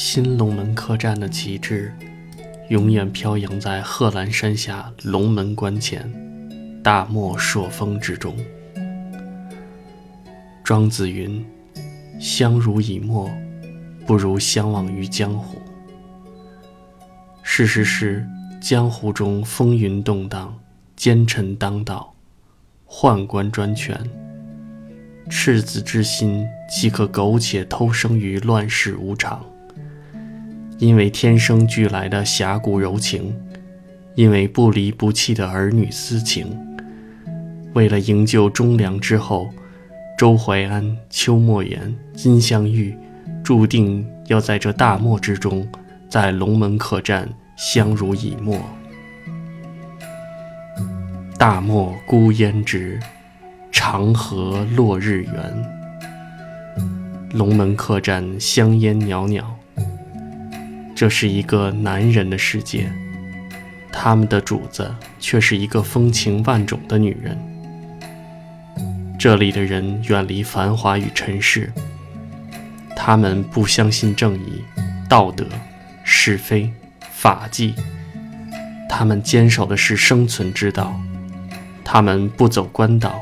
新龙门客栈的旗帜，永远飘扬在贺兰山下龙门关前，大漠朔风之中。庄子云：“相濡以沫，不如相忘于江湖。”事实是，江湖中风云动荡，奸臣当道，宦官专权。赤子之心岂可苟且偷生于乱世无常？因为天生俱来的侠骨柔情，因为不离不弃的儿女私情，为了营救忠良之后，周淮安、邱莫言、金镶玉，注定要在这大漠之中，在龙门客栈相濡以沫。大漠孤烟直，长河落日圆。龙门客栈香烟袅袅。这是一个男人的世界，他们的主子却是一个风情万种的女人。这里的人远离繁华与尘世，他们不相信正义、道德、是非、法纪，他们坚守的是生存之道。他们不走官道，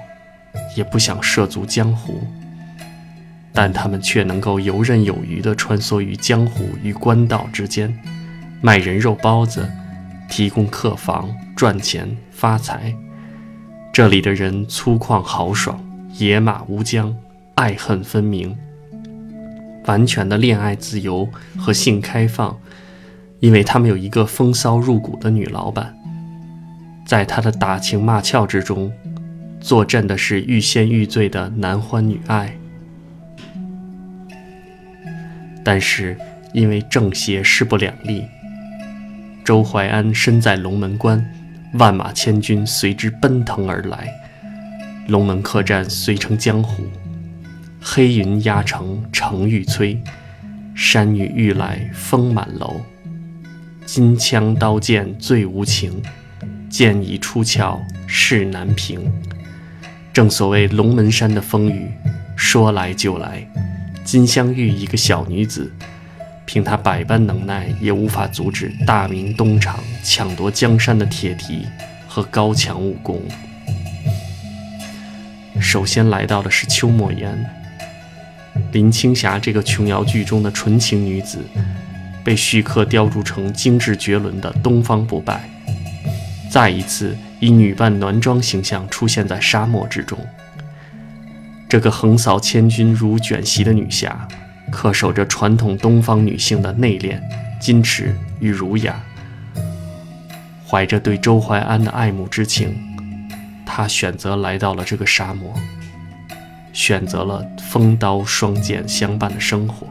也不想涉足江湖，但他们却能够游刃有余地穿梭于江湖与官道之间，卖人肉包子，提供客房，赚钱发财。这里的人粗犷豪爽。野马无缰，爱恨分明，完全的恋爱自由和性开放，因为他们有一个风骚入骨的女老板，在他的打情骂俏之中，坐镇的是欲仙欲醉的男欢女爱。但是因为正邪势不两立，周淮安身在龙门关，万马千军随之奔腾而来。龙门客栈虽称江湖，黑云压城城欲摧，山雨欲来风满楼。金枪刀剑最无情，剑已出鞘事难平。正所谓龙门山的风雨说来就来，金镶玉一个小女子，凭她百般能耐，也无法阻止大明东厂抢夺江山的铁蹄和高强武功。首先来到的是邱莫言。林青霞这个琼瑶剧中的纯情女子，被徐克雕铸成精致绝伦的东方不败，再一次以女扮男装形象出现在沙漠之中。这个横扫千军如卷席的女侠，恪守着传统东方女性的内敛、矜持与儒雅，怀着对周淮安的爱慕之情。她选择来到了这个沙漠，选择了风刀双剑相伴的生活。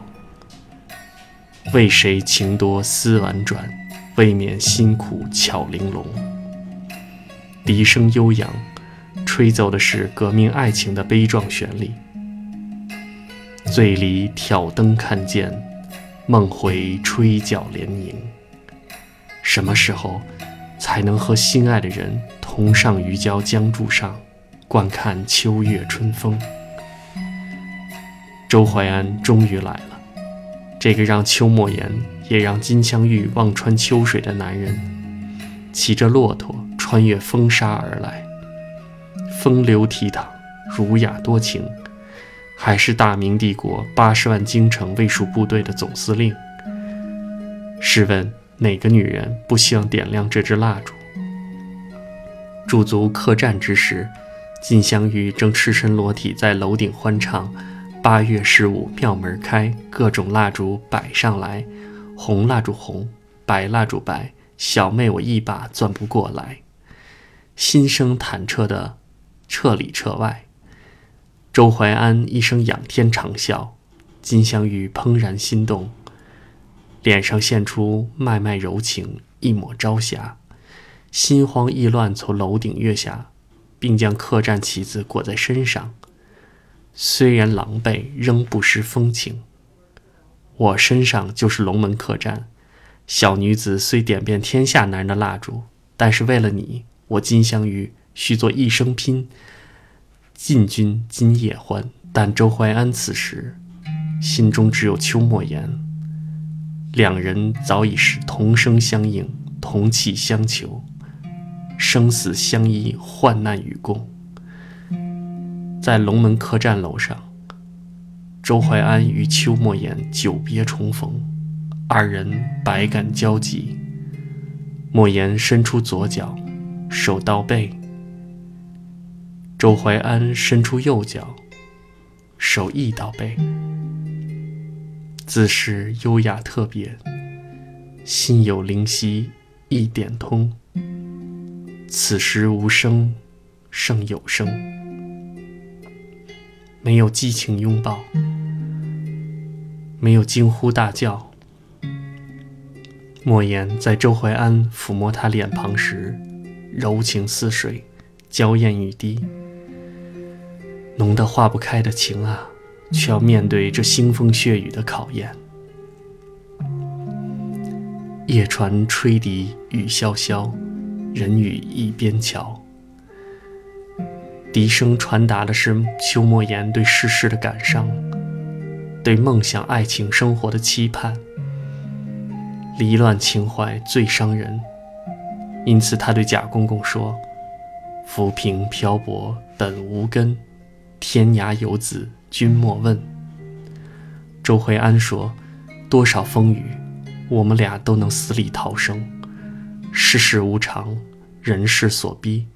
为谁情多思婉转，未免辛苦巧玲珑。笛声悠扬，吹奏的是革命爱情的悲壮旋律。醉里挑灯看剑，梦回吹角连营。什么时候才能和心爱的人？同上渔礁江柱上，观看秋月春风。周淮安终于来了，这个让邱莫言也让金镶玉望穿秋水的男人，骑着骆驼穿越风沙而来，风流倜傥，儒雅多情，还是大明帝国八十万京城卫戍部队的总司令。试问哪个女人不希望点亮这支蜡烛？驻足客栈之时，金镶玉正赤身裸体在楼顶欢唱：“八月十五庙门开，各种蜡烛摆上来，红蜡烛红，白蜡烛白，小妹我一把钻不过来。”心生忐忑的彻里彻外。周淮安一声仰天长啸，金镶玉怦然心动，脸上现出脉脉柔情，一抹朝霞。心慌意乱，从楼顶跃下，并将客栈旗子裹在身上。虽然狼狈，仍不失风情。我身上就是龙门客栈。小女子虽点遍天下男人的蜡烛，但是为了你，我金镶玉须做一生拼。进军今夜欢。但周淮安此时心中只有邱莫言。两人早已是同声相应，同气相求，生死相依，患难与共。在龙门客栈楼上，周怀安与邱莫言久别重逢，二人百感交集。莫言伸出左脚，手到背；周怀安伸出右脚，手一到背。姿势优雅特别，心有灵犀一点通。此时无声胜有声，没有激情拥抱，没有惊呼大叫。莫言在周怀安抚摸他脸庞时，柔情似水，娇艳欲滴，浓得化不开的情啊！却要面对这腥风血雨的考验。夜船吹笛，雨潇潇，人语一边桥。笛声传达的是邱莫言对世事的感伤，对梦想、爱情、生活的期盼。离乱情怀最伤人，因此他对贾公公说：“浮萍漂泊本无根，天涯游子。”君莫问。周惠安说：“多少风雨，我们俩都能死里逃生。世事无常，人事所逼，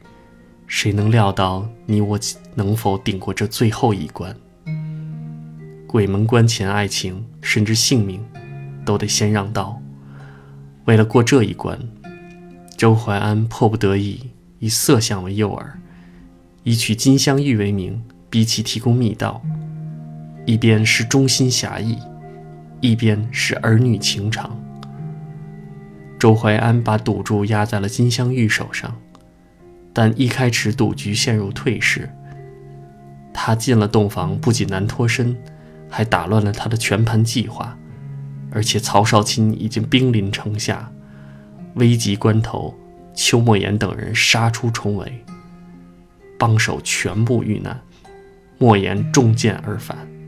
谁能料到你我能否顶过这最后一关？鬼门关前，爱情甚至性命，都得先让道。为了过这一关，周怀安迫不得已以色相为诱饵，以取金镶玉为名，逼其提供密道。”一边是忠心侠义，一边是儿女情长。周怀安把赌注压在了金镶玉手上，但一开始赌局陷入退市。他进了洞房，不仅难脱身，还打乱了他的全盘计划。而且曹少卿已经兵临城下，危急关头，邱莫言等人杀出重围，帮手全部遇难，莫言中箭而返。